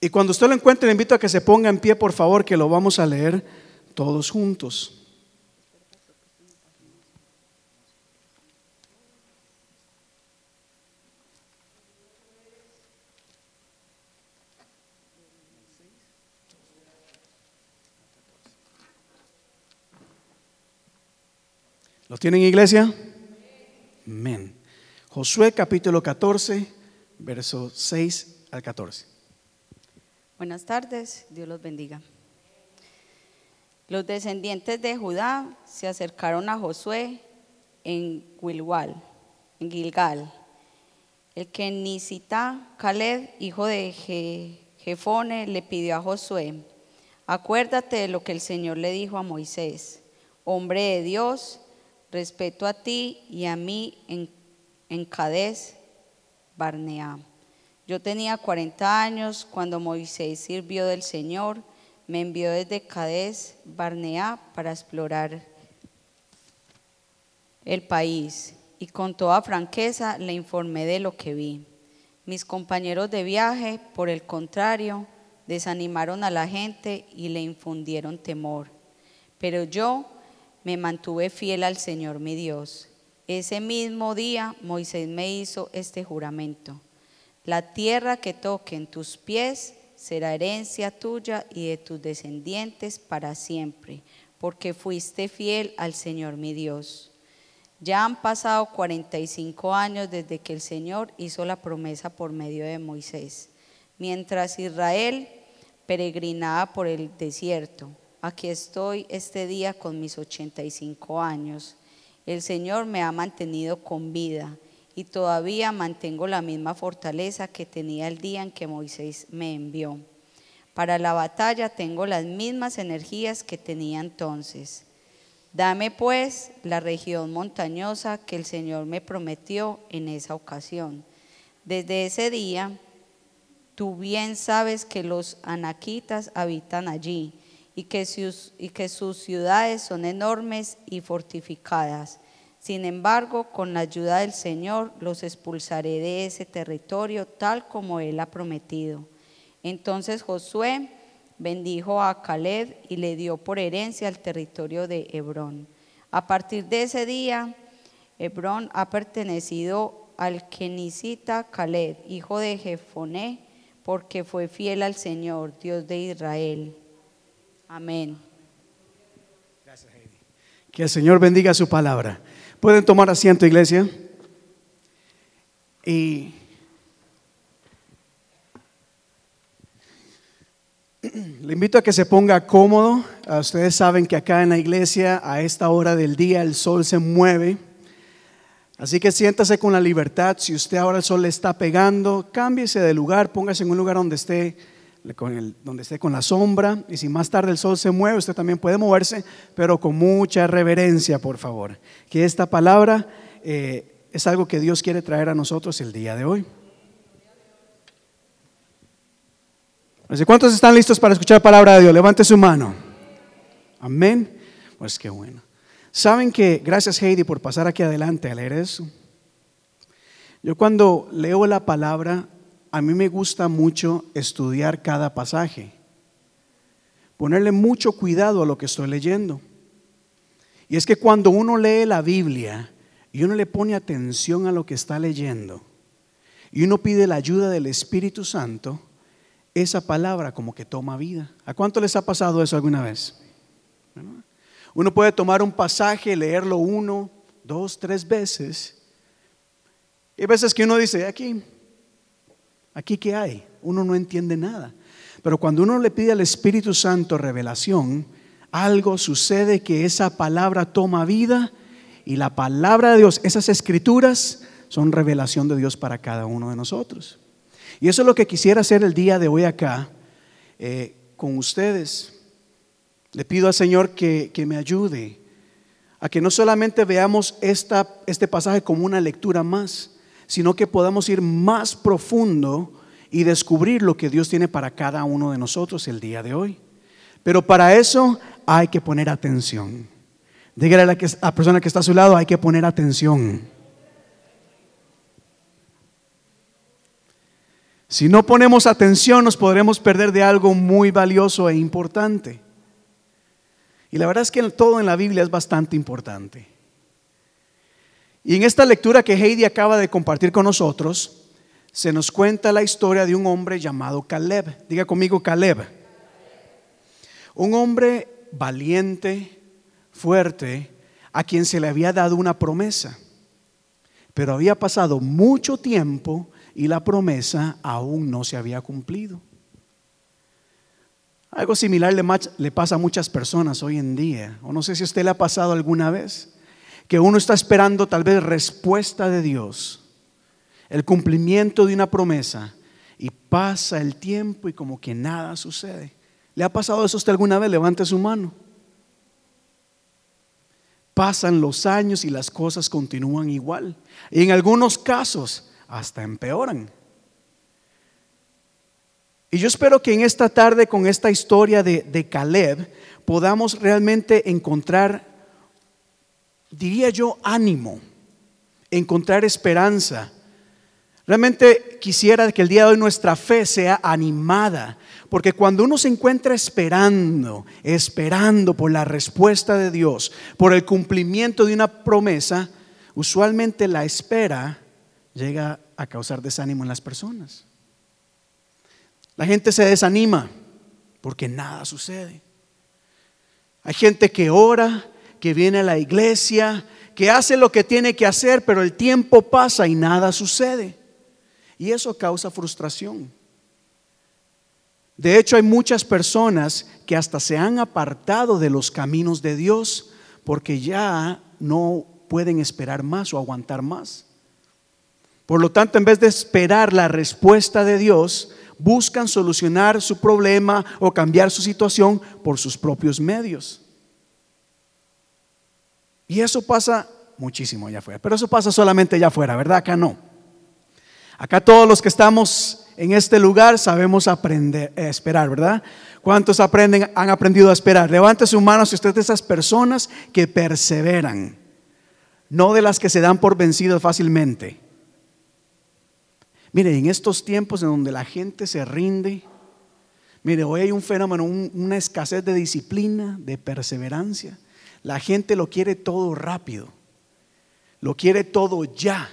Y cuando usted lo encuentre, le invito a que se ponga en pie, por favor, que lo vamos a leer todos juntos. ¿Lo tienen iglesia? Amén. Josué capítulo 14, versos 6 al 14. Buenas tardes, Dios los bendiga. Los descendientes de Judá se acercaron a Josué en Gilgal, en Gilgal. El que Nisita Caleb, hijo de Jefone, le pidió a Josué: Acuérdate de lo que el Señor le dijo a Moisés, hombre de Dios respeto a ti y a mí en, en Cades, Barnea. Yo tenía 40 años cuando Moisés sirvió del Señor, me envió desde Cades, Barnea, para explorar el país y con toda franqueza le informé de lo que vi. Mis compañeros de viaje, por el contrario, desanimaron a la gente y le infundieron temor. Pero yo me mantuve fiel al Señor mi Dios. Ese mismo día Moisés me hizo este juramento. La tierra que toque en tus pies será herencia tuya y de tus descendientes para siempre, porque fuiste fiel al Señor mi Dios. Ya han pasado 45 años desde que el Señor hizo la promesa por medio de Moisés, mientras Israel peregrinaba por el desierto aquí estoy este día con mis 85 años. El Señor me ha mantenido con vida y todavía mantengo la misma fortaleza que tenía el día en que Moisés me envió. Para la batalla tengo las mismas energías que tenía entonces. Dame pues la región montañosa que el Señor me prometió en esa ocasión. Desde ese día, tú bien sabes que los anaquitas habitan allí y que, sus, y que sus ciudades son enormes y fortificadas. Sin embargo, con la ayuda del Señor los expulsaré de ese territorio tal como Él ha prometido. Entonces Josué bendijo a Caleb y le dio por herencia el territorio de Hebrón. A partir de ese día, Hebrón ha pertenecido al kenicita Caleb, hijo de Jefoné, porque fue fiel al Señor, Dios de Israel. Amén. Gracias, Heidi. Que el Señor bendiga su palabra. Pueden tomar asiento, iglesia. Y le invito a que se ponga cómodo. Ustedes saben que acá en la iglesia a esta hora del día el sol se mueve. Así que siéntase con la libertad. Si usted ahora el sol le está pegando, cámbiese de lugar, póngase en un lugar donde esté donde esté con la sombra. Y si más tarde el sol se mueve, usted también puede moverse, pero con mucha reverencia, por favor. Que esta palabra eh, es algo que Dios quiere traer a nosotros el día de hoy. ¿Cuántos están listos para escuchar la palabra de Dios? Levante su mano. Amén. Pues qué bueno. Saben que, gracias Heidi por pasar aquí adelante a leer eso. Yo cuando leo la palabra a mí me gusta mucho estudiar cada pasaje, ponerle mucho cuidado a lo que estoy leyendo. Y es que cuando uno lee la Biblia y uno le pone atención a lo que está leyendo y uno pide la ayuda del Espíritu Santo, esa palabra como que toma vida. ¿A cuánto les ha pasado eso alguna vez? Uno puede tomar un pasaje, leerlo uno, dos, tres veces. Y hay veces que uno dice, aquí, Aquí qué hay? Uno no entiende nada. Pero cuando uno le pide al Espíritu Santo revelación, algo sucede que esa palabra toma vida y la palabra de Dios, esas escrituras son revelación de Dios para cada uno de nosotros. Y eso es lo que quisiera hacer el día de hoy acá eh, con ustedes. Le pido al Señor que, que, me ayude a que no solamente veamos esta, este pasaje como una lectura más, sino que podamos ir más profundo y descubrir lo que Dios tiene para cada uno de nosotros el día de hoy. Pero para eso hay que poner atención. Dígale a la, que, a persona que está a su lado, hay que poner atención. Si no ponemos atención nos podremos perder de algo muy valioso e importante. Y la verdad es que todo en la Biblia es bastante importante. Y en esta lectura que Heidi acaba de compartir con nosotros, se nos cuenta la historia de un hombre llamado Caleb. Diga conmigo Caleb. Un hombre valiente, fuerte, a quien se le había dado una promesa. Pero había pasado mucho tiempo y la promesa aún no se había cumplido. Algo similar le, pasa a muchas personas hoy en día, o no sé si a usted le ha pasado alguna vez, que uno está esperando tal vez respuesta de Dios, el cumplimiento de una promesa, y pasa el tiempo y como que nada sucede. ¿Le ha pasado eso a usted alguna vez? Levante su mano. Pasan los años y las cosas continúan igual. Y en algunos casos hasta empeoran. Y yo espero que en esta tarde con esta historia de, de Caleb podamos realmente encontrar, diría yo, ánimo, encontrar esperanza. Realmente quisiera que el día de hoy nuestra fe sea animada, porque cuando uno se encuentra esperando, esperando por la respuesta de Dios, por el cumplimiento de una promesa, usualmente la espera llega a causar desánimo en las personas. La gente se desanima porque nada sucede. Hay gente que ora, que viene a la iglesia, que hace lo que tiene que hacer, pero el tiempo pasa y nada sucede. Y eso causa frustración. De hecho, hay muchas personas que hasta se han apartado de los caminos de Dios porque ya no pueden esperar más o aguantar más. Por lo tanto, en vez de esperar la respuesta de Dios, buscan solucionar su problema o cambiar su situación por sus propios medios. Y eso pasa muchísimo allá afuera, pero eso pasa solamente allá afuera, ¿verdad? Acá no. Acá todos los que estamos en este lugar sabemos aprender, a eh, esperar, ¿verdad? ¿Cuántos aprenden, han aprendido a esperar? Levante su mano si usted es de esas personas que perseveran, no de las que se dan por vencidos fácilmente. Mire, en estos tiempos en donde la gente se rinde, mire, hoy hay un fenómeno, una escasez de disciplina, de perseverancia. La gente lo quiere todo rápido, lo quiere todo ya.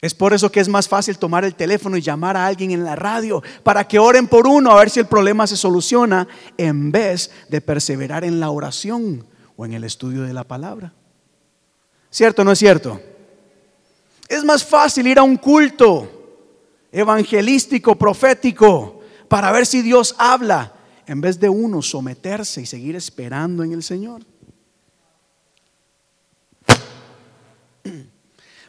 Es por eso que es más fácil tomar el teléfono y llamar a alguien en la radio para que oren por uno a ver si el problema se soluciona en vez de perseverar en la oración o en el estudio de la palabra. ¿Cierto o no es cierto? Es más fácil ir a un culto evangelístico, profético, para ver si Dios habla, en vez de uno someterse y seguir esperando en el Señor.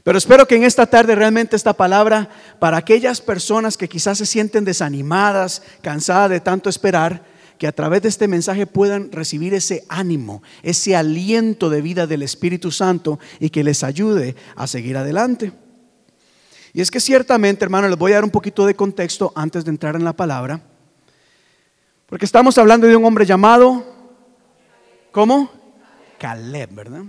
Pero espero que en esta tarde realmente esta palabra, para aquellas personas que quizás se sienten desanimadas, cansadas de tanto esperar, que a través de este mensaje puedan recibir ese ánimo, ese aliento de vida del Espíritu Santo y que les ayude a seguir adelante. Y es que ciertamente, hermano, les voy a dar un poquito de contexto antes de entrar en la palabra, porque estamos hablando de un hombre llamado, ¿cómo? Caleb, ¿verdad?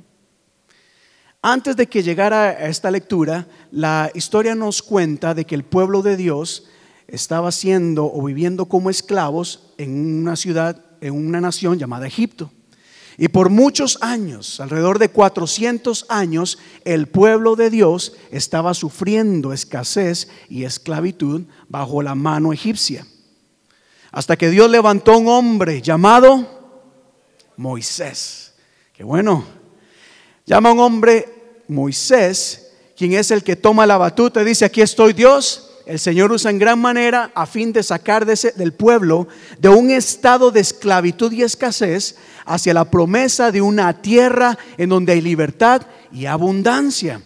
Antes de que llegara a esta lectura, la historia nos cuenta de que el pueblo de Dios estaba siendo o viviendo como esclavos en una ciudad, en una nación llamada Egipto. Y por muchos años, alrededor de 400 años, el pueblo de Dios estaba sufriendo escasez y esclavitud bajo la mano egipcia. Hasta que Dios levantó un hombre llamado Moisés. Qué bueno. Llama a un hombre Moisés, quien es el que toma la batuta y dice, aquí estoy Dios, el Señor usa en gran manera a fin de sacar del pueblo de un estado de esclavitud y escasez hacia la promesa de una tierra en donde hay libertad y abundancia.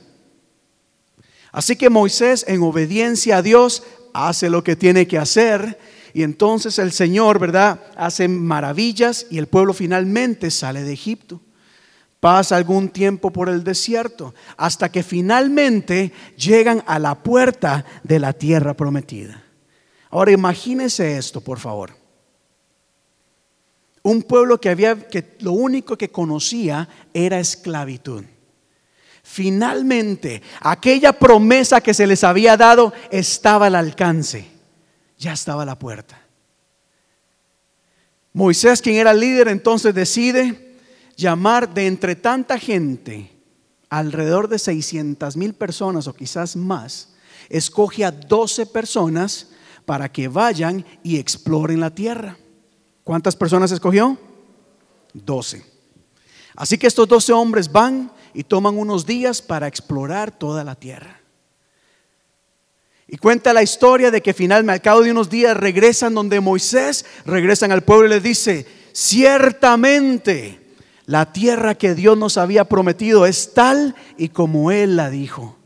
Así que Moisés, en obediencia a Dios, hace lo que tiene que hacer y entonces el Señor, ¿verdad?, hace maravillas y el pueblo finalmente sale de Egipto pasa algún tiempo por el desierto, hasta que finalmente llegan a la puerta de la tierra prometida. Ahora imagínese esto, por favor. Un pueblo que había que lo único que conocía era esclavitud. Finalmente, aquella promesa que se les había dado estaba al alcance. Ya estaba a la puerta. Moisés, quien era líder, entonces decide llamar de entre tanta gente, alrededor de 600 mil personas o quizás más, escoge a 12 personas para que vayan y exploren la tierra. ¿Cuántas personas escogió? 12. Así que estos 12 hombres van y toman unos días para explorar toda la tierra. Y cuenta la historia de que finalmente, al cabo de unos días, regresan donde Moisés, regresan al pueblo y les dice, ciertamente la tierra que Dios nos había prometido es tal y como Él la dijo.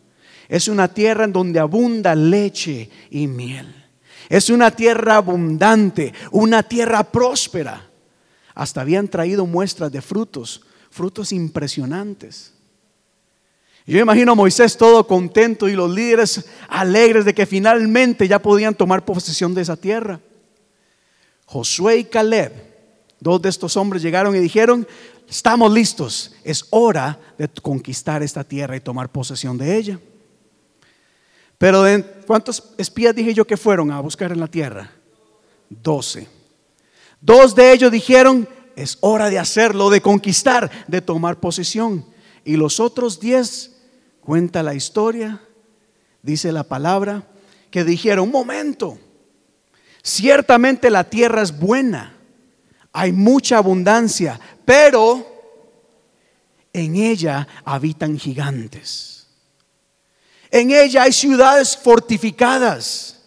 Es una tierra en donde abunda leche y miel. Es una tierra abundante, una tierra próspera. Hasta habían traído muestras de frutos, frutos impresionantes. Yo imagino a Moisés todo contento y los líderes alegres de que finalmente ya podían tomar posesión de esa tierra. Josué y Caleb, dos de estos hombres llegaron y dijeron, estamos listos, es hora de conquistar esta tierra y tomar posesión de ella. Pero de, ¿cuántos espías dije yo que fueron a buscar en la tierra? Doce. Dos de ellos dijeron, es hora de hacerlo, de conquistar, de tomar posesión. Y los otros diez cuenta la historia, dice la palabra, que dijeron, un momento, ciertamente la tierra es buena, hay mucha abundancia, pero en ella habitan gigantes. En ella hay ciudades fortificadas.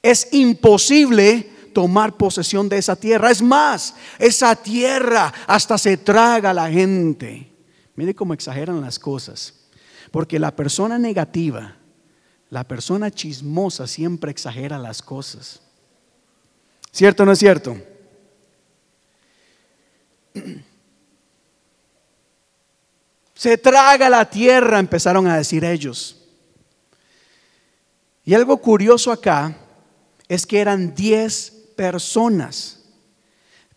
Es imposible tomar posesión de esa tierra. Es más, esa tierra hasta se traga a la gente. Mire cómo exageran las cosas. Porque la persona negativa, la persona chismosa siempre exagera las cosas. ¿Cierto o no es cierto? Se traga la tierra, empezaron a decir ellos. Y algo curioso acá es que eran 10 personas,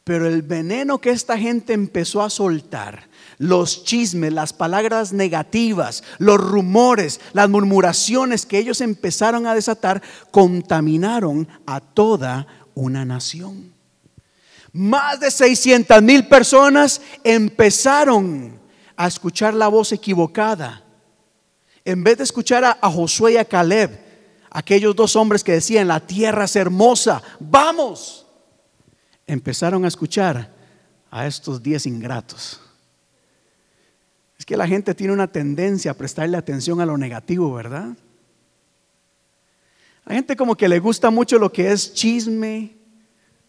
pero el veneno que esta gente empezó a soltar los chismes, las palabras negativas, los rumores, las murmuraciones que ellos empezaron a desatar, contaminaron a toda una nación. Más de 600 mil personas empezaron a escuchar la voz equivocada. En vez de escuchar a, Josué y a Caleb, aquellos dos hombres que decían, la tierra es hermosa, vamos, empezaron a escuchar a estos diez ingratos que la gente tiene una tendencia a prestarle atención a lo negativo, ¿verdad? Hay gente como que le gusta mucho lo que es chisme,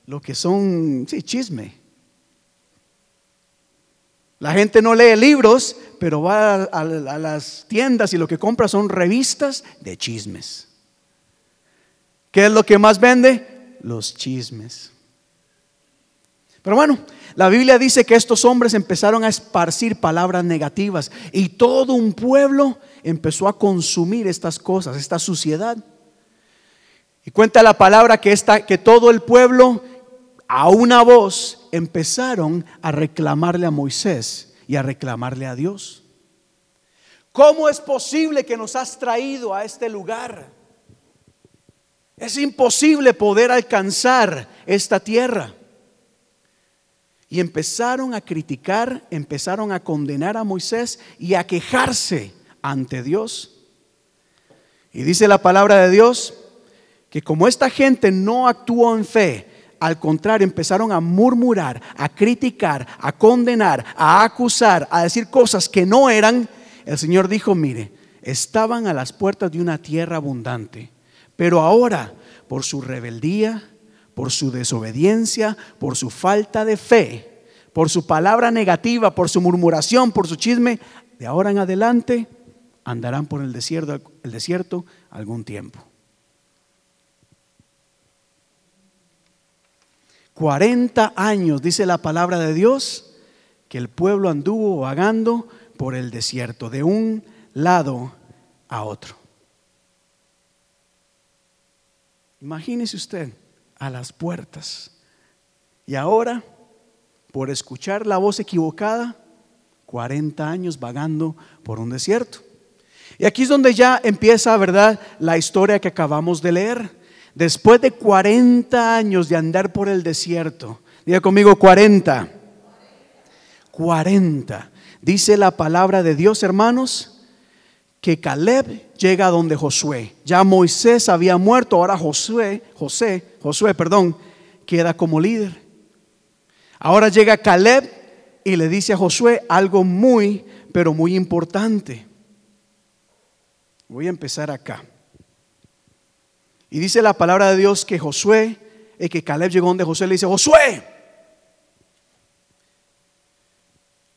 lo que son, sí, chisme. La gente no lee libros, pero va a, a, las tiendas y lo que compra son revistas de chismes. ¿Qué es lo que más vende? Los chismes. Pero bueno, la Biblia dice que estos hombres empezaron a esparcir palabras negativas y todo un pueblo empezó a consumir estas cosas, esta suciedad. Y cuenta la palabra que, esta, que todo el pueblo a una voz empezaron a reclamarle a Moisés y a reclamarle a Dios. ¿Cómo es posible que nos has traído a este lugar? Es imposible poder alcanzar esta tierra. Y empezaron a criticar, empezaron a condenar a Moisés y a quejarse ante Dios. Y dice la palabra de Dios que como esta gente no actuó en fe, al contrario, empezaron a murmurar, a criticar, a condenar, a acusar, a decir cosas que no eran, el Señor dijo, mire, estaban a las puertas de una tierra abundante, pero ahora, por su rebeldía, por su desobediencia, por su falta de fe, por su palabra negativa, por su murmuración, por su chisme, de ahora en adelante andarán por el desierto, el desierto algún tiempo. 40 años, dice la palabra de Dios, que el pueblo anduvo vagando por el desierto, de un lado a otro. Imagínese usted, a las puertas. Y ahora, por escuchar la voz equivocada, 40 años vagando por un desierto. Y aquí es donde ya empieza, ¿verdad?, la historia que acabamos de leer. Después de 40 años de andar por el desierto, diga conmigo 40. 40. Dice la palabra de Dios, hermanos, que Caleb llega donde Josué. Ya Moisés había muerto, ahora Josué, José, Josué, perdón, queda como líder. Ahora llega Caleb y le dice a Josué algo muy, pero muy importante. Voy a empezar acá. Y dice la palabra de Dios que Josué, y que Caleb llegó donde Josué le dice, Josué,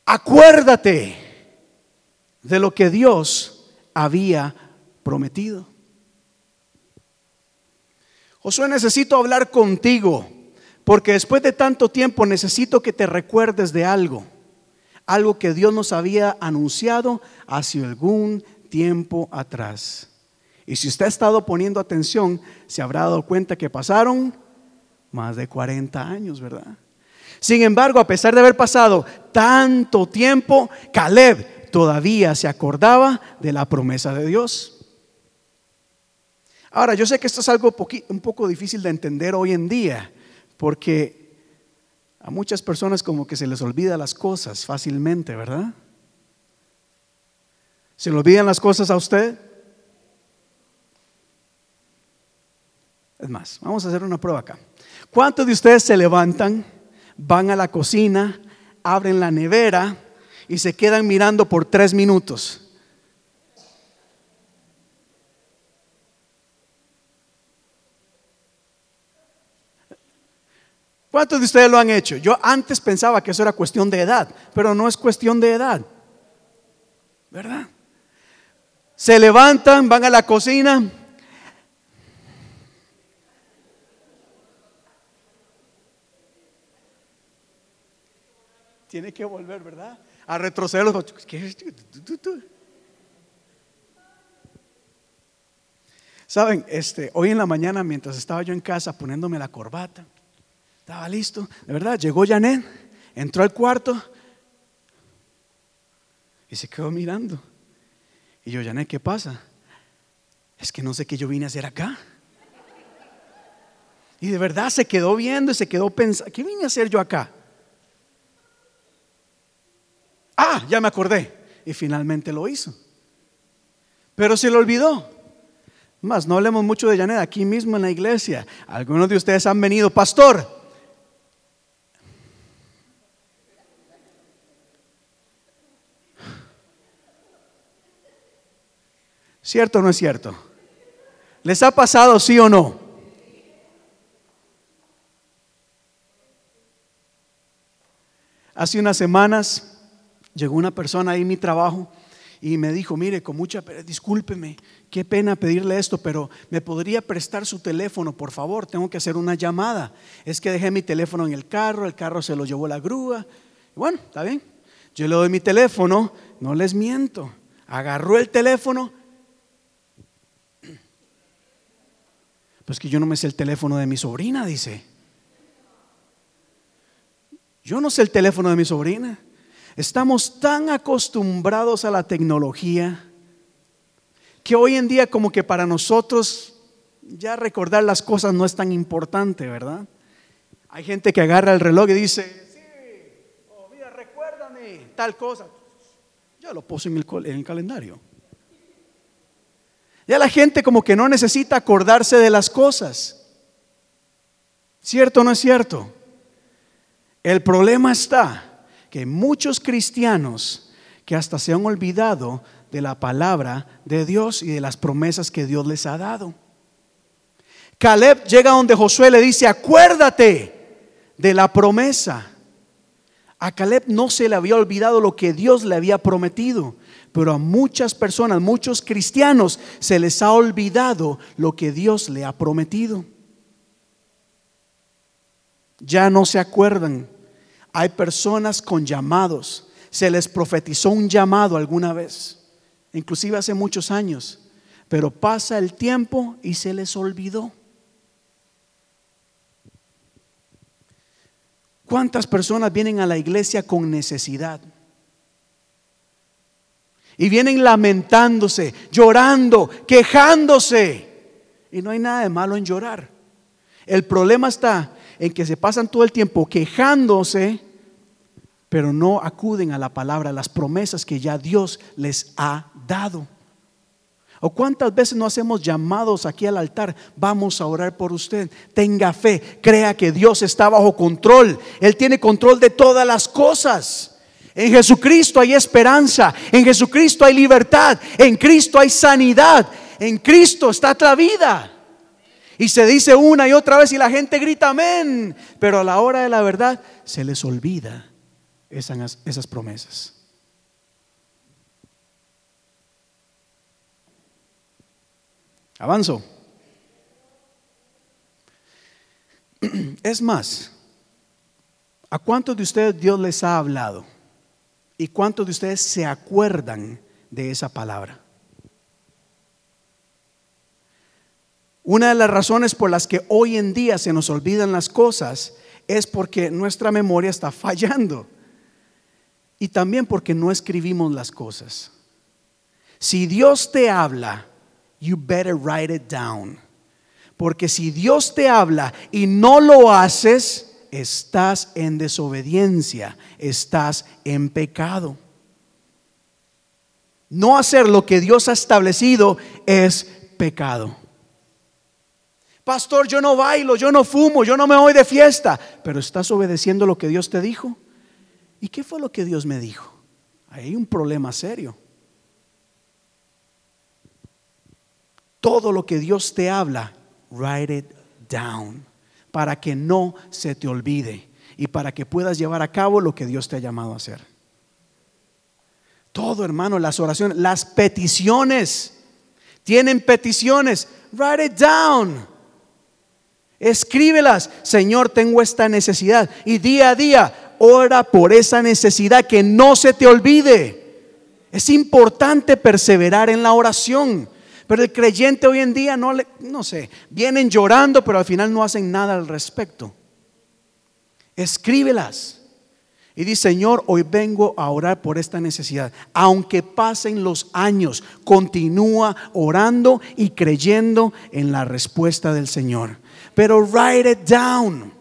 acuérdate de lo que Dios había prometido. Josué, necesito hablar contigo, porque después de tanto tiempo necesito que te recuerdes de algo, algo que Dios nos había anunciado hace algún tiempo atrás. Y si usted ha estado poniendo atención, se habrá dado cuenta que pasaron más de 40 años, ¿verdad? Sin embargo, a pesar de haber pasado tanto tiempo, Caleb todavía se acordaba de la promesa de Dios. Ahora, yo sé que esto es algo un poco difícil de entender hoy en día, porque a muchas personas como que se les olvida las cosas fácilmente, ¿verdad? ¿Se le olvidan las cosas a usted? Es más, vamos a hacer una prueba acá. ¿Cuántos de ustedes se levantan, van a la cocina, abren la nevera y se quedan mirando por tres minutos? ¿Cuántos de ustedes lo han hecho? Yo antes pensaba que eso era cuestión de edad, pero no es cuestión de edad. ¿Verdad? Se levantan, van a la cocina. Tiene que volver, ¿verdad? A retroceder los... Saben, este, hoy en la mañana mientras estaba yo en casa poniéndome la corbata, estaba listo, de verdad, llegó Janet, entró al cuarto y se quedó mirando. Y yo, Janet, ¿qué pasa? Es que no sé qué yo vine a hacer acá. Y de verdad se quedó viendo y se quedó pensando, ¿qué vine a hacer yo acá? Ah, ya me acordé. Y finalmente lo hizo. Pero se lo olvidó. Más, no hablemos mucho de Janet aquí mismo en la iglesia. Algunos de ustedes han venido, pastor, ¿Cierto o no es cierto? ¿Les ha pasado sí o no? Hace unas semanas llegó una persona ahí en mi trabajo y me dijo, mire, con mucha discúlpeme, qué pena pedirle esto, pero ¿me podría prestar su teléfono, por favor? Tengo que hacer una llamada. Es que dejé mi teléfono en el carro, el carro se lo llevó la grúa. Bueno, está bien. Yo le doy mi teléfono, no les miento. Agarró el teléfono, Pues que yo no me sé el teléfono de mi sobrina, dice. Yo no sé el teléfono de mi sobrina. Estamos tan acostumbrados a la tecnología que hoy en día como que para nosotros ya recordar las cosas no es tan importante, ¿verdad? Hay gente que agarra el reloj y dice, sí, oh, mira, recuérdame tal cosa. Yo lo puse en el, en el calendario. Ya la gente como que no necesita acordarse de las cosas. ¿Cierto o no es cierto? El problema está que muchos cristianos que hasta se han olvidado de la palabra de Dios y de las promesas que Dios les ha dado. Caleb llega donde Josué le dice, acuérdate de la promesa. A Caleb no se le había olvidado lo que Dios le había prometido. Pero a muchas personas, muchos cristianos, se les ha olvidado lo que Dios le ha prometido. Ya no se acuerdan. Hay personas con llamados. Se les profetizó un llamado alguna vez, inclusive hace muchos años, pero pasa el tiempo y se les olvidó. ¿Cuántas personas vienen a la iglesia con necesidad? Y vienen lamentándose, llorando, quejándose. Y no hay nada de malo en llorar. El problema está en que se pasan todo el tiempo quejándose, pero no acuden a la palabra, a las promesas que ya Dios les ha dado. ¿O cuántas veces no hacemos llamados aquí al altar? Vamos a orar por usted. Tenga fe, crea que Dios está bajo control. Él tiene control de todas las cosas. En Jesucristo hay esperanza, en Jesucristo hay libertad, en Cristo hay sanidad, en Cristo está la vida. Y se dice una y otra vez y la gente grita amén, pero a la hora de la verdad se les olvida esas, esas promesas. Avanzo. Es más, ¿a cuántos de ustedes Dios les ha hablado? ¿Y cuántos de ustedes se acuerdan de esa palabra? Una de las razones por las que hoy en día se nos olvidan las cosas es porque nuestra memoria está fallando. Y también porque no escribimos las cosas. Si Dios te habla, you better write it down. Porque si Dios te habla y no lo haces, estás en desobediencia, estás en pecado. No hacer lo que Dios ha establecido es pecado. Pastor, yo no bailo, yo no fumo, yo no me voy de fiesta, pero estás obedeciendo lo que Dios te dijo. ¿Y qué fue lo que Dios me dijo? Hay un problema serio. Todo lo que Dios te habla, write it down para que no se te olvide y para que puedas llevar a cabo lo que Dios te ha llamado a hacer. Todo, hermano, las oraciones, las peticiones. Tienen peticiones, write it down. Escríbelas, Señor, tengo esta necesidad. Y día a día, ora por esa necesidad que no se te olvide. Es importante perseverar en la oración. Pero el creyente hoy en día no le, no sé, vienen llorando, pero al final no hacen nada al respecto. Escríbelas. Y dice, Señor, hoy vengo a orar por esta necesidad. Aunque pasen los años, continúa orando y creyendo en la respuesta del Señor. Pero write it down.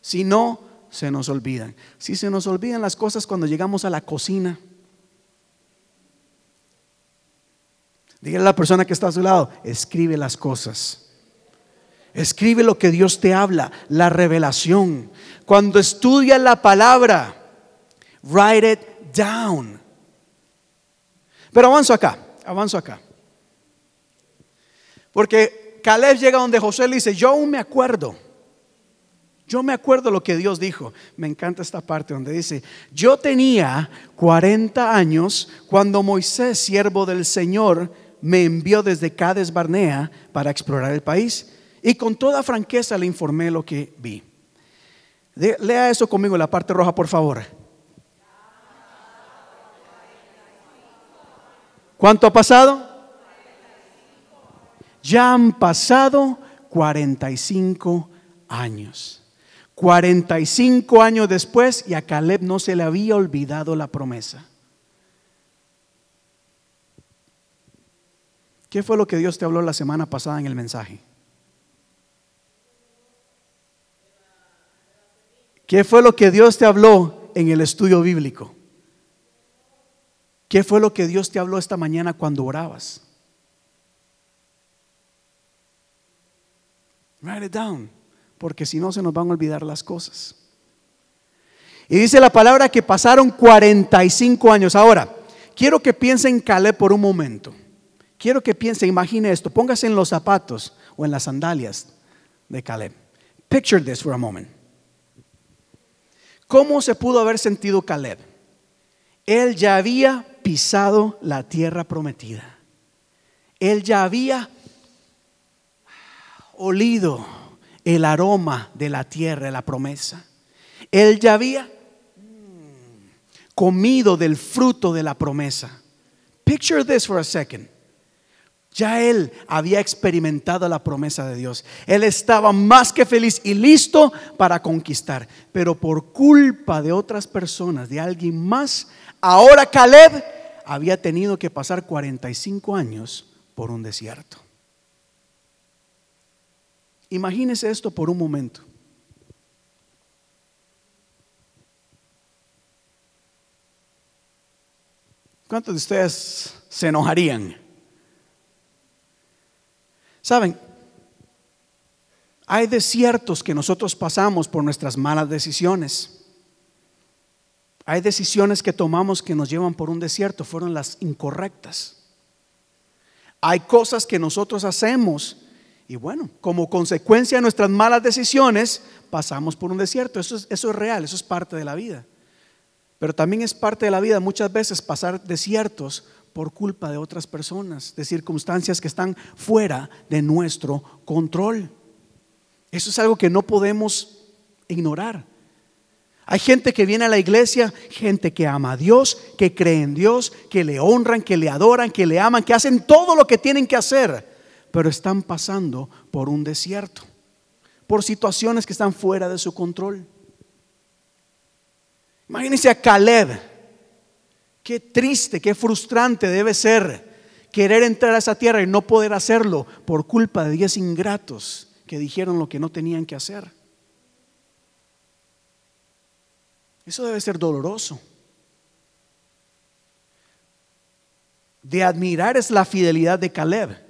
Si no, se nos olvidan. Si se nos olvidan las cosas cuando llegamos a la cocina. Dígale a la persona que está a su lado, escribe las cosas. Escribe lo que Dios te habla, la revelación. Cuando estudias la palabra, write it down. Pero avanzo acá, avanzo acá. Porque Caleb llega donde José le dice, yo aún me acuerdo. Yo me acuerdo lo que Dios dijo. Me encanta esta parte donde dice, yo tenía 40 años cuando Moisés, siervo del Señor, me envió desde Cades Barnea para explorar el país y con toda franqueza le informé lo que vi. lea eso conmigo, la parte roja, por favor. ¿Cuánto ha pasado? Ya han pasado 45 años. 45 años después y a Caleb no se le había olvidado la promesa. ¿Qué fue lo que Dios te habló la semana pasada en el mensaje? ¿Qué fue lo que Dios te habló en el estudio bíblico? ¿Qué fue lo que Dios te habló esta mañana cuando orabas? Write it down, porque si no se nos van a olvidar las cosas. Y dice la palabra que pasaron 45 años. Ahora, quiero que piensen Caleb por un momento. Quiero que piense, imagine esto, póngase en los zapatos o en las sandalias de Caleb. Picture this for a moment. ¿Cómo se pudo haber sentido Caleb? Él ya había pisado la tierra prometida. Él ya había olido el aroma de la tierra, la promesa. Él ya había mm, comido del fruto de la promesa. Picture this for a second. Ya él había experimentado la promesa de Dios. Él estaba más que feliz y listo para conquistar. Pero por culpa de otras personas, de alguien más, ahora Caleb había tenido que pasar 45 años por un desierto. Imagínese esto por un momento. ¿Cuántos de ustedes se enojarían? Saben, hay desiertos que nosotros pasamos por nuestras malas decisiones. Hay decisiones que tomamos que nos llevan por un desierto, fueron las incorrectas. Hay cosas que nosotros hacemos y bueno, como consecuencia de nuestras malas decisiones, pasamos por un desierto. Eso es, eso es real, eso es parte de la vida. Pero también es parte de la vida muchas veces pasar desiertos por culpa de otras personas, de circunstancias que están fuera de nuestro control. Eso es algo que no podemos ignorar. Hay gente que viene a la iglesia, gente que ama a Dios, que cree en Dios, que le honran, que le adoran, que le aman, que hacen todo lo que tienen que hacer, pero están pasando por un desierto, por situaciones que están fuera de su control. Imagínense a Caleb, qué triste, qué frustrante debe ser querer entrar a esa tierra y no poder hacerlo por culpa de diez ingratos que dijeron lo que no tenían que hacer. Eso debe ser doloroso. De admirar es la fidelidad de Caleb.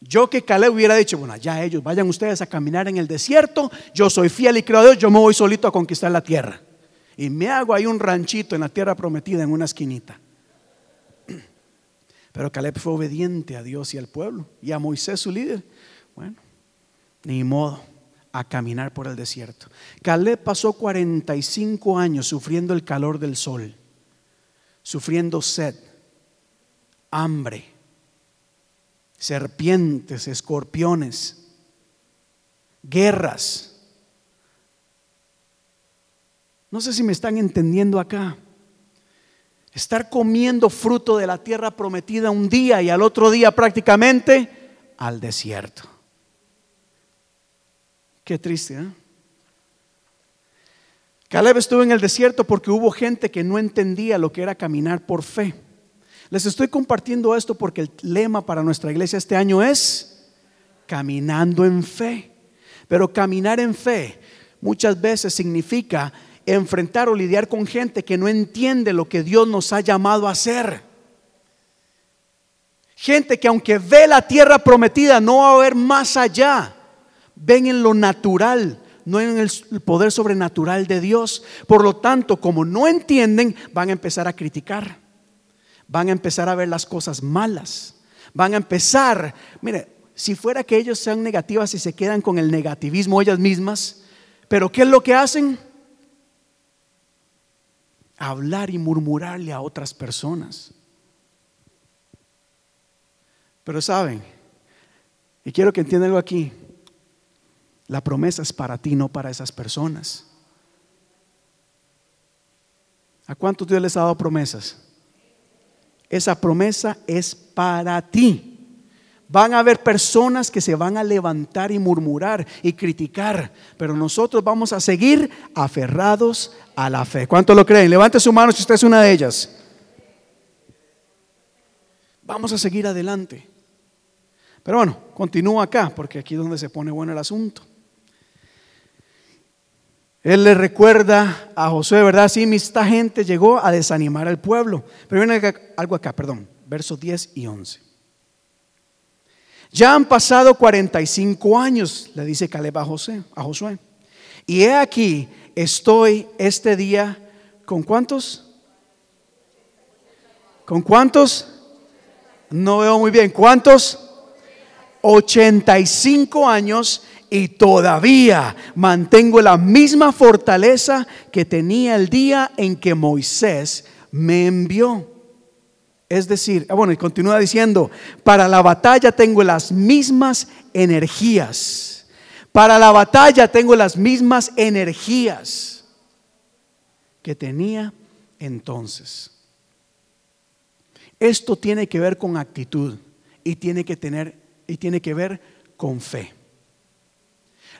Yo que Caleb hubiera dicho, bueno, ya ellos, vayan ustedes a caminar en el desierto, yo soy fiel y creo a Dios, yo me voy solito a conquistar la tierra. Y me hago ahí un ranchito en la tierra prometida, en una esquinita. Pero Caleb fue obediente a Dios y al pueblo y a Moisés su líder. Bueno, ni modo a caminar por el desierto. Caleb pasó 45 años sufriendo el calor del sol, sufriendo sed, hambre, serpientes, escorpiones, guerras. No sé si me están entendiendo acá. Estar comiendo fruto de la tierra prometida un día y al otro día prácticamente al desierto. Qué triste, ¿eh? Caleb estuvo en el desierto porque hubo gente que no entendía lo que era caminar por fe. Les estoy compartiendo esto porque el lema para nuestra iglesia este año es caminando en fe. Pero caminar en fe muchas veces significa enfrentar o lidiar con gente que no entiende lo que Dios nos ha llamado a hacer. Gente que aunque ve la tierra prometida no va a ver más allá ven en lo natural, no en el poder sobrenatural de Dios. Por lo tanto, como no entienden, van a empezar a criticar, van a empezar a ver las cosas malas, van a empezar, mire, si fuera que ellos sean negativas y se quedan con el negativismo ellas mismas, pero ¿qué es lo que hacen? Hablar y murmurarle a otras personas. Pero saben, y quiero que entiendan algo aquí, la promesa es para ti, no para esas personas. ¿A cuántos Dios les ha dado promesas? Esa promesa es para ti. Van a haber personas que se van a levantar y murmurar y criticar, pero nosotros vamos a seguir aferrados a la fe. ¿Cuántos lo creen? Levante su mano si usted es una de ellas. Vamos a seguir adelante. Pero bueno, continúa acá, porque aquí es donde se pone bueno el asunto. Él le recuerda a Josué, ¿verdad? Sí, esta gente llegó a desanimar al pueblo. Pero viene algo acá, perdón, versos 10 y 11. Ya han pasado 45 años, le dice Caleb a, José, a Josué. Y he aquí, estoy este día con cuántos? ¿Con cuántos? No veo muy bien. ¿Cuántos? 85 años y todavía mantengo la misma fortaleza que tenía el día en que Moisés me envió. Es decir, ah, bueno, y continúa diciendo, para la batalla tengo las mismas energías. Para la batalla tengo las mismas energías que tenía entonces. Esto tiene que ver con actitud y tiene que tener y tiene que ver con fe.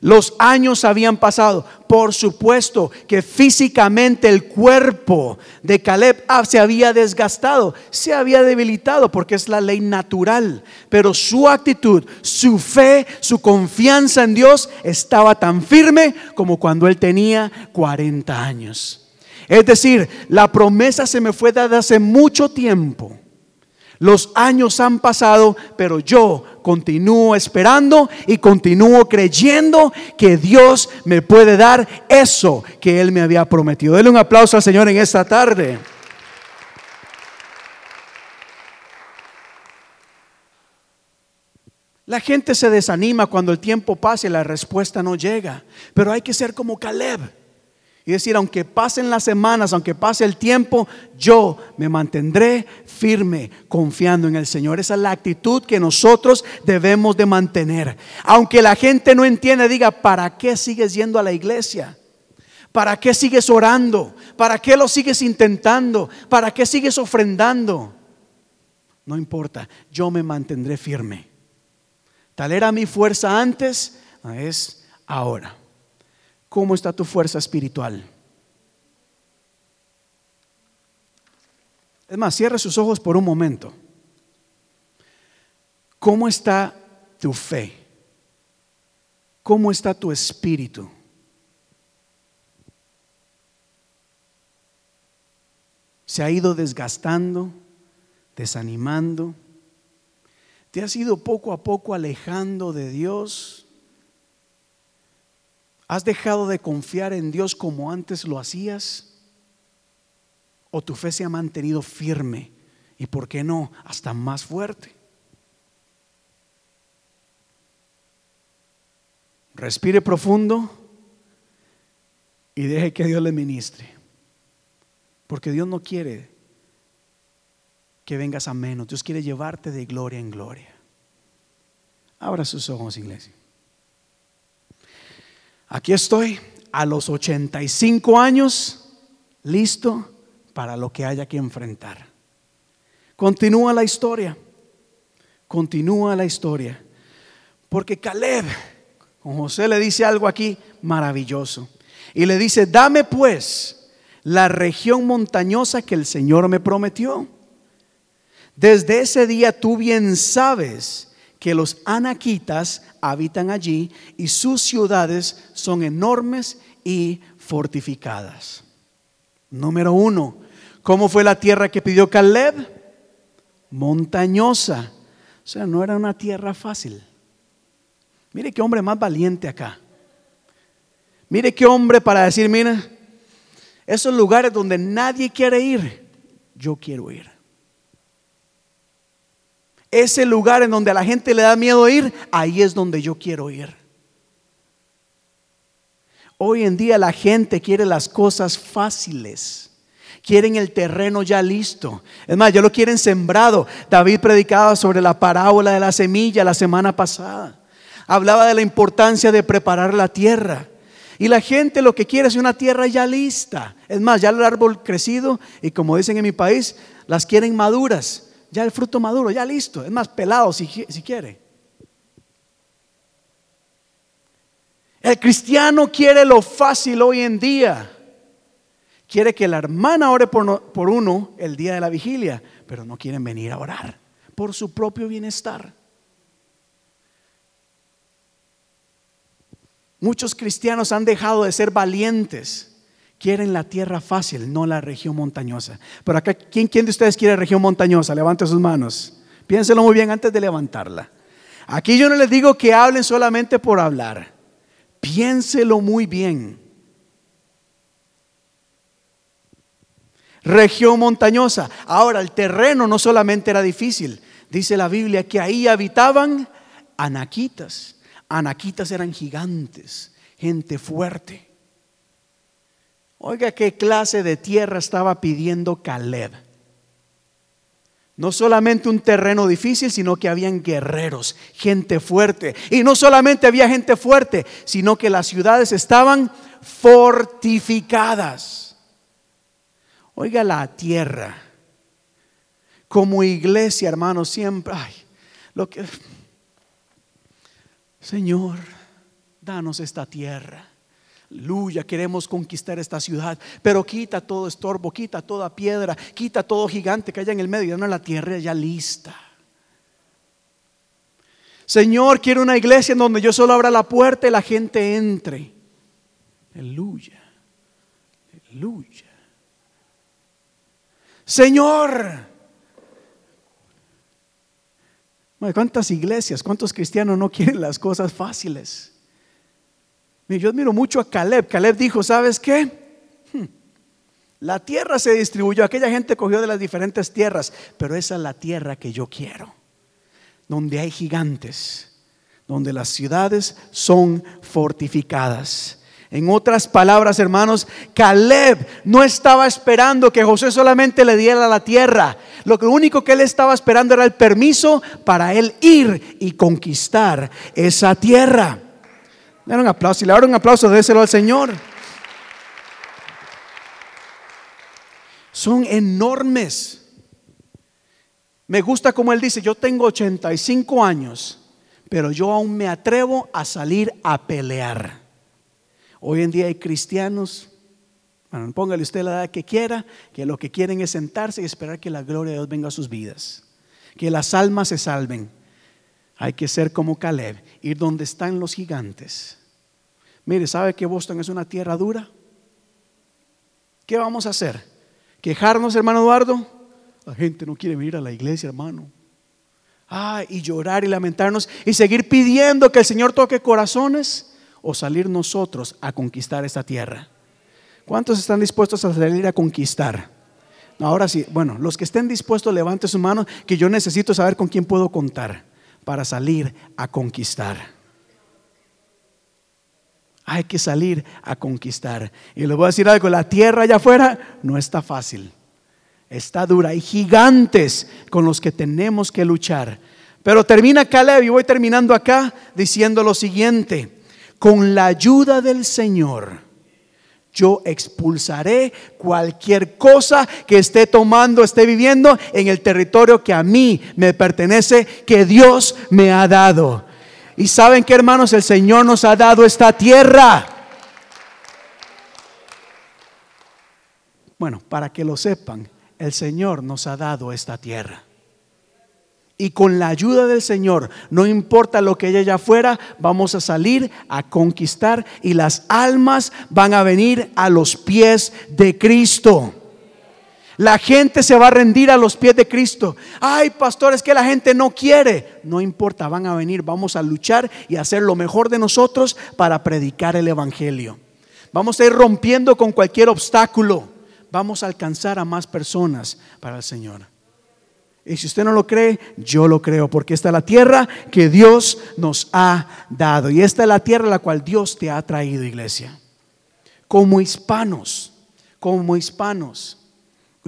Los años habían pasado. Por supuesto que físicamente el cuerpo de Caleb ah, se había desgastado, se había debilitado porque es la ley natural. Pero su actitud, su fe, su confianza en Dios estaba tan firme como cuando él tenía 40 años. Es decir, la promesa se me fue dada hace mucho tiempo. Los años han pasado, pero yo continúo esperando y continúo creyendo que Dios me puede dar eso que Él me había prometido. Dele un aplauso al Señor en esta tarde. La gente se desanima cuando el tiempo pasa y la respuesta no llega, pero hay que ser como Caleb y decir, aunque pasen las semanas, aunque pase el tiempo, yo me mantendré firme confiando en el Señor. Esa es la actitud que nosotros debemos de mantener. Aunque la gente no entienda, diga, ¿para qué sigues yendo a la iglesia? ¿Para qué sigues orando? ¿Para qué lo sigues intentando? ¿Para qué sigues ofrendando? No importa, yo me mantendré firme. Tal era mi fuerza antes, es ahora. ¿Cómo está tu fuerza espiritual? Es más, cierre sus ojos por un momento. ¿Cómo está tu fe? ¿Cómo está tu espíritu? ¿Se ha ido desgastando, desanimando? ¿Te has ido poco a poco alejando de Dios? ¿Has dejado de confiar en Dios como antes lo hacías? ¿O tu fe se ha mantenido firme y, por qué no, hasta más fuerte? Respire profundo y deje que Dios le ministre. Porque Dios no quiere que vengas a menos. Dios quiere llevarte de gloria en gloria. Abra sus ojos, iglesia. Aquí estoy a los 85 años, listo para lo que haya que enfrentar. Continúa la historia, continúa la historia. Porque Caleb, con José le dice algo aquí maravilloso. Y le dice, dame pues la región montañosa que el Señor me prometió. Desde ese día tú bien sabes que los anaquitas habitan allí y sus ciudades son enormes y fortificadas. Número uno, ¿cómo fue la tierra que pidió Caleb? Montañosa. O sea, no era una tierra fácil. Mire qué hombre más valiente acá. Mire qué hombre para decir, mira, esos lugares donde nadie quiere ir, yo quiero ir. Ese lugar en donde a la gente le da miedo ir, ahí es donde yo quiero ir. Hoy en día la gente quiere las cosas fáciles. Quieren el terreno ya listo. Es más, ya lo quieren sembrado. David predicaba sobre la parábola de la semilla la semana pasada. Hablaba de la importancia de preparar la tierra. Y la gente lo que quiere es una tierra ya lista. Es más, ya el árbol crecido y como dicen en mi país, las quieren maduras ya el fruto maduro, ya listo, es más pelado si, si quiere. El cristiano quiere lo fácil hoy en día. Quiere que la hermana ore por, por uno el día de la vigilia, pero no quieren venir a orar por su propio bienestar. Muchos cristianos han dejado de ser valientes quieren la tierra fácil, no la región montañosa. Pero acá, ¿quién, ¿quién de ustedes quiere región montañosa? Levante sus manos. Piénselo muy bien antes de levantarla. Aquí yo no les digo que hablen solamente por hablar. Piénselo muy bien. Región montañosa. Ahora, el terreno no solamente era difícil. Dice la Biblia que ahí habitaban anaquitas. Anaquitas eran gigantes, gente fuerte. Oiga, qué clase de tierra estaba pidiendo Caleb. No solamente un terreno difícil, sino que habían guerreros, gente fuerte. Y no solamente había gente fuerte, sino que las ciudades estaban fortificadas. Oiga la tierra. Como iglesia, hermanos, siempre, ay, lo que Señor, danos esta tierra. Aleluya, queremos conquistar esta ciudad, pero quita todo estorbo, quita toda piedra, quita todo gigante que haya en el medio, danos la tierra ya lista. Señor, quiero una iglesia en donde yo solo abra la puerta y la gente entre. Aleluya, aleluya. Señor, ¿cuántas iglesias, cuántos cristianos no quieren las cosas fáciles? Yo admiro mucho a Caleb. Caleb dijo, ¿sabes qué? Hmm, la tierra se distribuyó, aquella gente cogió de las diferentes tierras, pero esa es la tierra que yo quiero, donde hay gigantes, donde las ciudades son fortificadas. En otras palabras, hermanos, Caleb no estaba esperando que José solamente le diera la tierra. Lo único que él estaba esperando era el permiso para él ir y conquistar esa tierra. Un aplauso. Si le un aplauso, déselo al Señor. Son enormes. Me gusta como él dice, yo tengo 85 años, pero yo aún me atrevo a salir a pelear. Hoy en día hay cristianos, póngale usted la edad que quiera, que lo que quieren es sentarse y esperar que la gloria de Dios venga a sus vidas, que las almas se salven. Hay que ser como Caleb, ir donde están los gigantes. Mire, ¿sabe que Boston es una tierra dura? ¿Qué vamos a hacer? ¿Quejarnos, hermano Eduardo? La gente no quiere venir a la iglesia, hermano. Ah, y llorar y lamentarnos y seguir pidiendo que el Señor toque corazones o salir nosotros a conquistar esta tierra. ¿Cuántos están dispuestos a salir a conquistar? Ahora sí, bueno, los que estén dispuestos, levante su mano, que yo necesito saber con quién puedo contar para salir a conquistar. Hay que salir a conquistar. Y les voy a decir algo, la tierra allá afuera no está fácil. Está dura. Hay gigantes con los que tenemos que luchar. Pero termina Caleb y voy terminando acá diciendo lo siguiente con la ayuda del Señor, yo expulsaré cualquier cosa que esté tomando, esté viviendo en el territorio que a mí me pertenece, que Dios me ha dado. Y saben que hermanos, el Señor nos ha dado esta tierra. Bueno, para que lo sepan, el Señor nos ha dado esta tierra. Y con la ayuda del Señor, no importa lo que haya allá afuera, vamos a salir a conquistar y las almas van a venir a los pies de Cristo. La gente se va a rendir a los pies de Cristo. Ay, pastor, es que la gente no quiere. No importa, van a venir. Vamos a luchar y hacer lo mejor de nosotros para predicar el Evangelio. Vamos a ir rompiendo con cualquier obstáculo. Vamos a alcanzar a más personas para el Señor. Y si usted no lo cree, yo lo creo, porque esta es la tierra que Dios nos ha dado. Y esta es la tierra a la cual Dios te ha traído, iglesia. Como hispanos, como hispanos,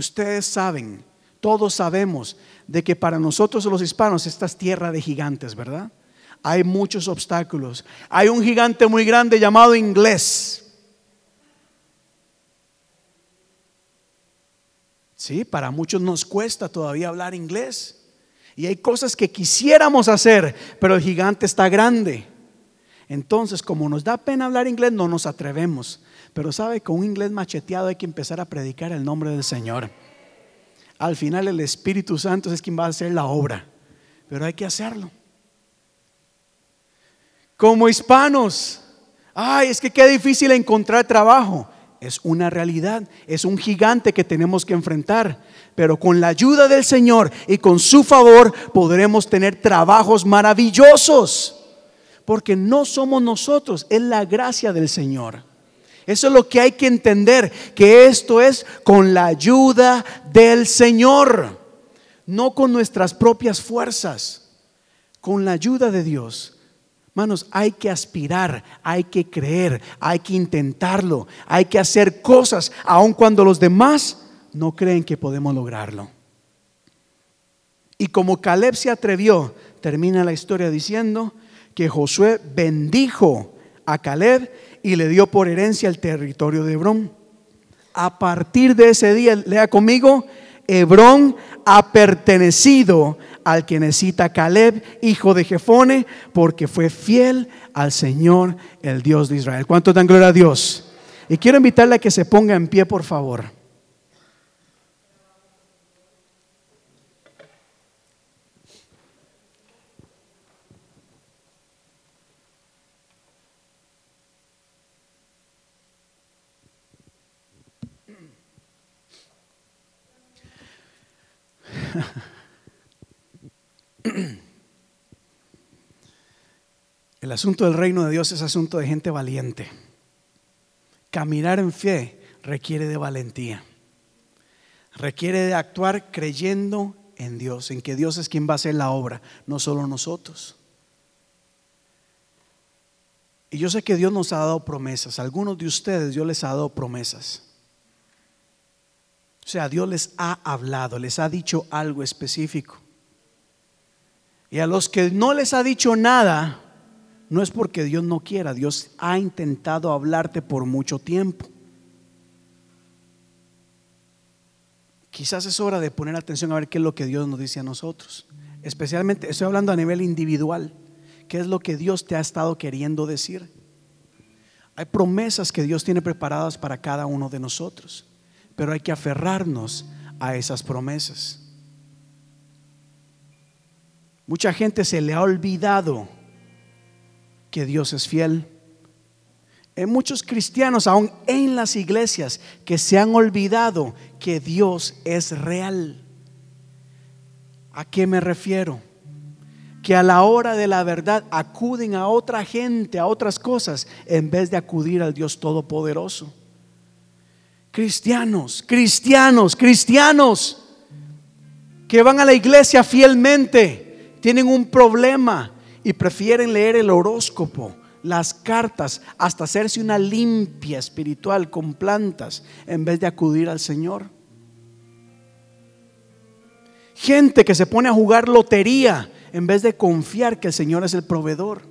ustedes saben, todos sabemos de que para nosotros los hispanos esta es tierra de gigantes, ¿verdad? Hay muchos obstáculos. Hay un gigante muy grande llamado inglés Sí, para muchos nos cuesta todavía hablar inglés. Y hay cosas que quisiéramos hacer, pero el gigante está grande. Entonces, como nos da pena hablar inglés, no nos atrevemos. Pero sabe, con un inglés macheteado hay que empezar a predicar el nombre del Señor. Al final el Espíritu Santo es quien va a hacer la obra. Pero hay que hacerlo. Como hispanos, ay, es que qué difícil encontrar trabajo es una realidad, es un gigante que tenemos que enfrentar. Pero con la ayuda del Señor y con su favor podremos tener trabajos maravillosos. Porque no somos nosotros, es la gracia del Señor. Eso es lo que hay que entender, que esto es con la ayuda del Señor, no con nuestras propias fuerzas, con la ayuda de Dios Hermanos, hay que aspirar, hay que creer, hay que intentarlo, hay que hacer cosas, aun cuando los demás no creen que podemos lograrlo. Y como Caleb se atrevió, termina la historia diciendo que Josué bendijo a Caleb y le dio por herencia el territorio de Hebrón. A partir de ese día, lea conmigo, Hebrón ha pertenecido al que necesita Caleb, hijo de Jefone, porque fue fiel al Señor, el Dios de Israel. ¿Cuánto dan gloria a Dios? Y quiero invitarle a que se ponga en pie, por favor. El asunto del reino de Dios es asunto de gente valiente. Caminar en fe requiere de valentía. Requiere de actuar creyendo en Dios, en que Dios es quien va a hacer la obra, no solo nosotros. Y yo sé que Dios nos ha dado promesas. algunos de ustedes Dios les ha dado promesas. O sea, Dios les ha hablado, les ha dicho algo específico. Y a los que no les ha dicho nada, no es porque Dios no quiera, Dios ha intentado hablarte por mucho tiempo. Quizás es hora de poner atención a ver qué es lo que Dios nos dice a nosotros. Especialmente, estoy hablando a nivel individual. ¿Qué es lo que Dios te ha estado queriendo decir? Hay promesas que Dios tiene preparadas para cada uno de nosotros, pero hay que aferrarnos a esas promesas. Mucha gente se le ha olvidado que Dios es fiel. Hay muchos cristianos, aún en las iglesias, que se han olvidado que Dios es real. ¿A qué me refiero? Que a la hora de la verdad acuden a otra gente, a otras cosas, en vez de acudir al Dios Todopoderoso. Cristianos, cristianos, cristianos, que van a la iglesia fielmente, tienen un problema y prefieren leer el horóscopo, las cartas, hasta hacerse una limpia espiritual con plantas en vez de acudir al Señor. Gente que se pone a jugar lotería en vez de confiar que el Señor es el proveedor.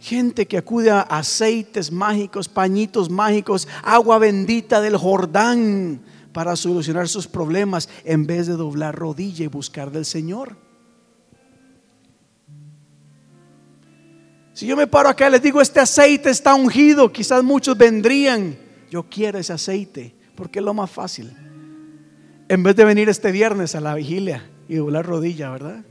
Gente que acude a aceites mágicos, pañitos mágicos, agua bendita del Jordán para solucionar sus problemas en vez de doblar rodilla y buscar del Señor. Si yo me paro acá y les digo, este aceite está ungido, quizás muchos vendrían. Yo quiero ese aceite, porque es lo más fácil. En vez de venir este viernes a la vigilia y doblar rodilla, ¿verdad?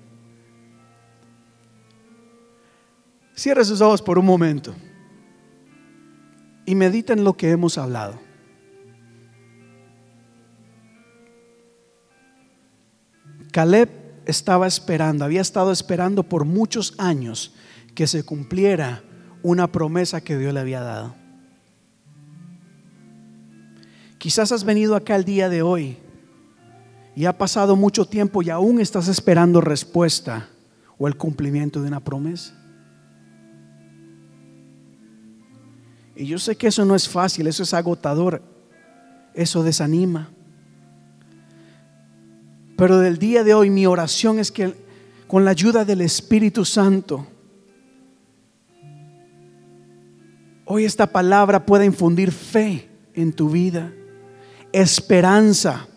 Cierre sus ojos por un momento y mediten lo que hemos hablado. Caleb estaba esperando, había estado esperando por muchos años que se cumpliera una promesa que Dios le había dado. Quizás has venido acá el día de hoy y ha pasado mucho tiempo y aún estás esperando respuesta o el cumplimiento de una promesa. Y yo sé que eso no es fácil, eso es agotador, eso desanima. Pero del día de hoy mi oración es que con la ayuda del Espíritu Santo, hoy esta palabra pueda infundir fe en tu vida, esperanza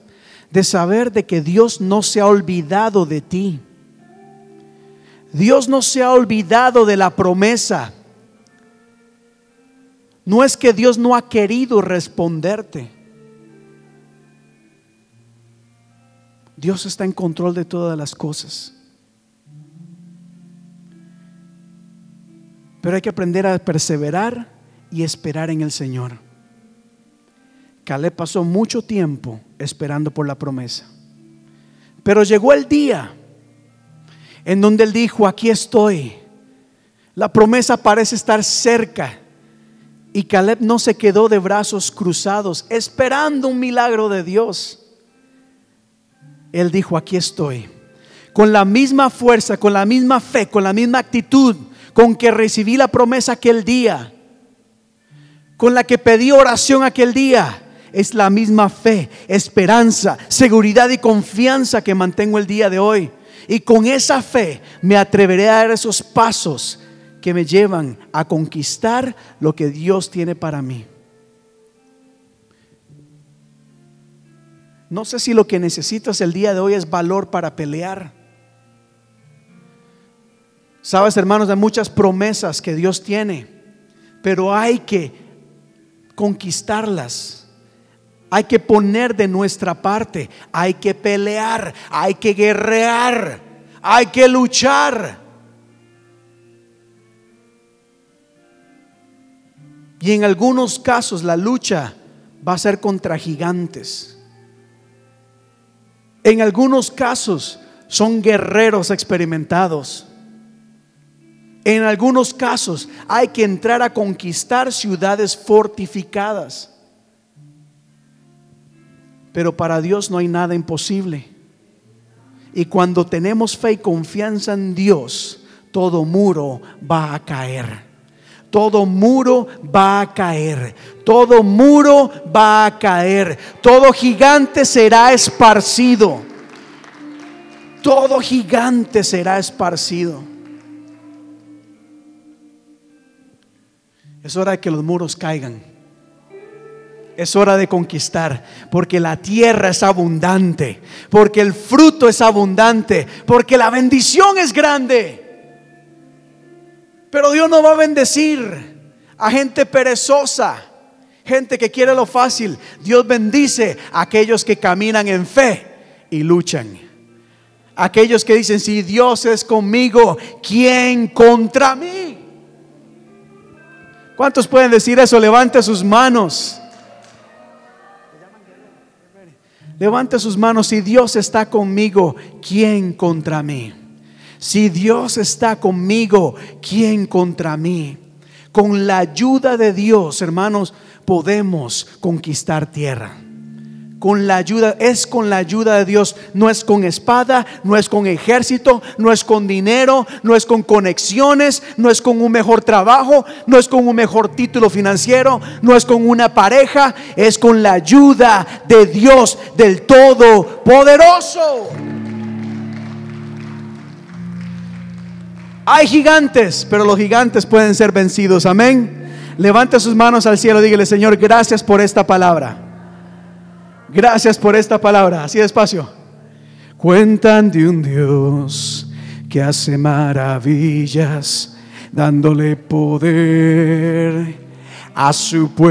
de saber de que Dios no se ha olvidado de ti. Dios no se ha olvidado de la promesa. No es que Dios no ha querido responderte. Dios está en control de todas las cosas. Pero hay que aprender a perseverar y esperar en el Señor. Caleb pasó mucho tiempo esperando por la promesa. Pero llegó el día en donde él dijo, aquí estoy. La promesa parece estar cerca. Y Caleb no se quedó de brazos cruzados esperando un milagro de Dios. Él dijo, aquí estoy. Con la misma fuerza, con la misma fe, con la misma actitud con que recibí la promesa aquel día con la que pedí oración aquel día es la misma fe, esperanza, seguridad y confianza que mantengo el día de hoy. Y con esa fe me atreveré a dar esos pasos que me llevan a conquistar lo que Dios tiene para mí. No sé si lo que necesitas el día de hoy es valor para pelear. Sabes, hermanos, hay muchas promesas que Dios tiene, pero hay que conquistarlas. Hay que poner de nuestra parte, hay que pelear, hay que guerrear, hay que luchar. Y en algunos casos la lucha va a ser contra gigantes. En algunos casos son guerreros experimentados. En algunos casos hay que entrar a conquistar ciudades fortificadas. Pero para Dios no hay nada imposible. Y cuando tenemos fe y confianza en Dios, todo muro va a caer. Todo muro va a caer. Todo muro va a caer. Todo gigante será esparcido. Todo gigante será esparcido. Es hora de que los muros caigan. Es hora de conquistar, porque la tierra es abundante, porque el fruto es abundante, porque la bendición es grande. Pero Dios no va a bendecir a gente perezosa, gente que quiere lo fácil. Dios bendice a aquellos que caminan en fe y luchan. Aquellos que dicen, si Dios es conmigo, ¿quién contra mí? ¿Cuántos pueden decir eso? Levante sus manos. Levante sus manos. Si Dios está conmigo, ¿quién contra mí? Si Dios está conmigo, ¿quién contra mí? Con la ayuda de Dios, hermanos, podemos conquistar tierra con la ayuda, es con la ayuda de Dios, no es con espada, no es con ejército, no es con dinero, no es con conexiones, no es con un mejor trabajo, no es con un mejor título financiero, no es con una pareja, es con la ayuda de Dios del Todopoderoso. Hay gigantes, pero los gigantes pueden ser vencidos, amén. Levante sus manos al cielo, dígale, Señor, gracias por esta palabra. Gracias por esta palabra. Así despacio. Cuentan de un Dios que hace maravillas, dándole poder a su pueblo.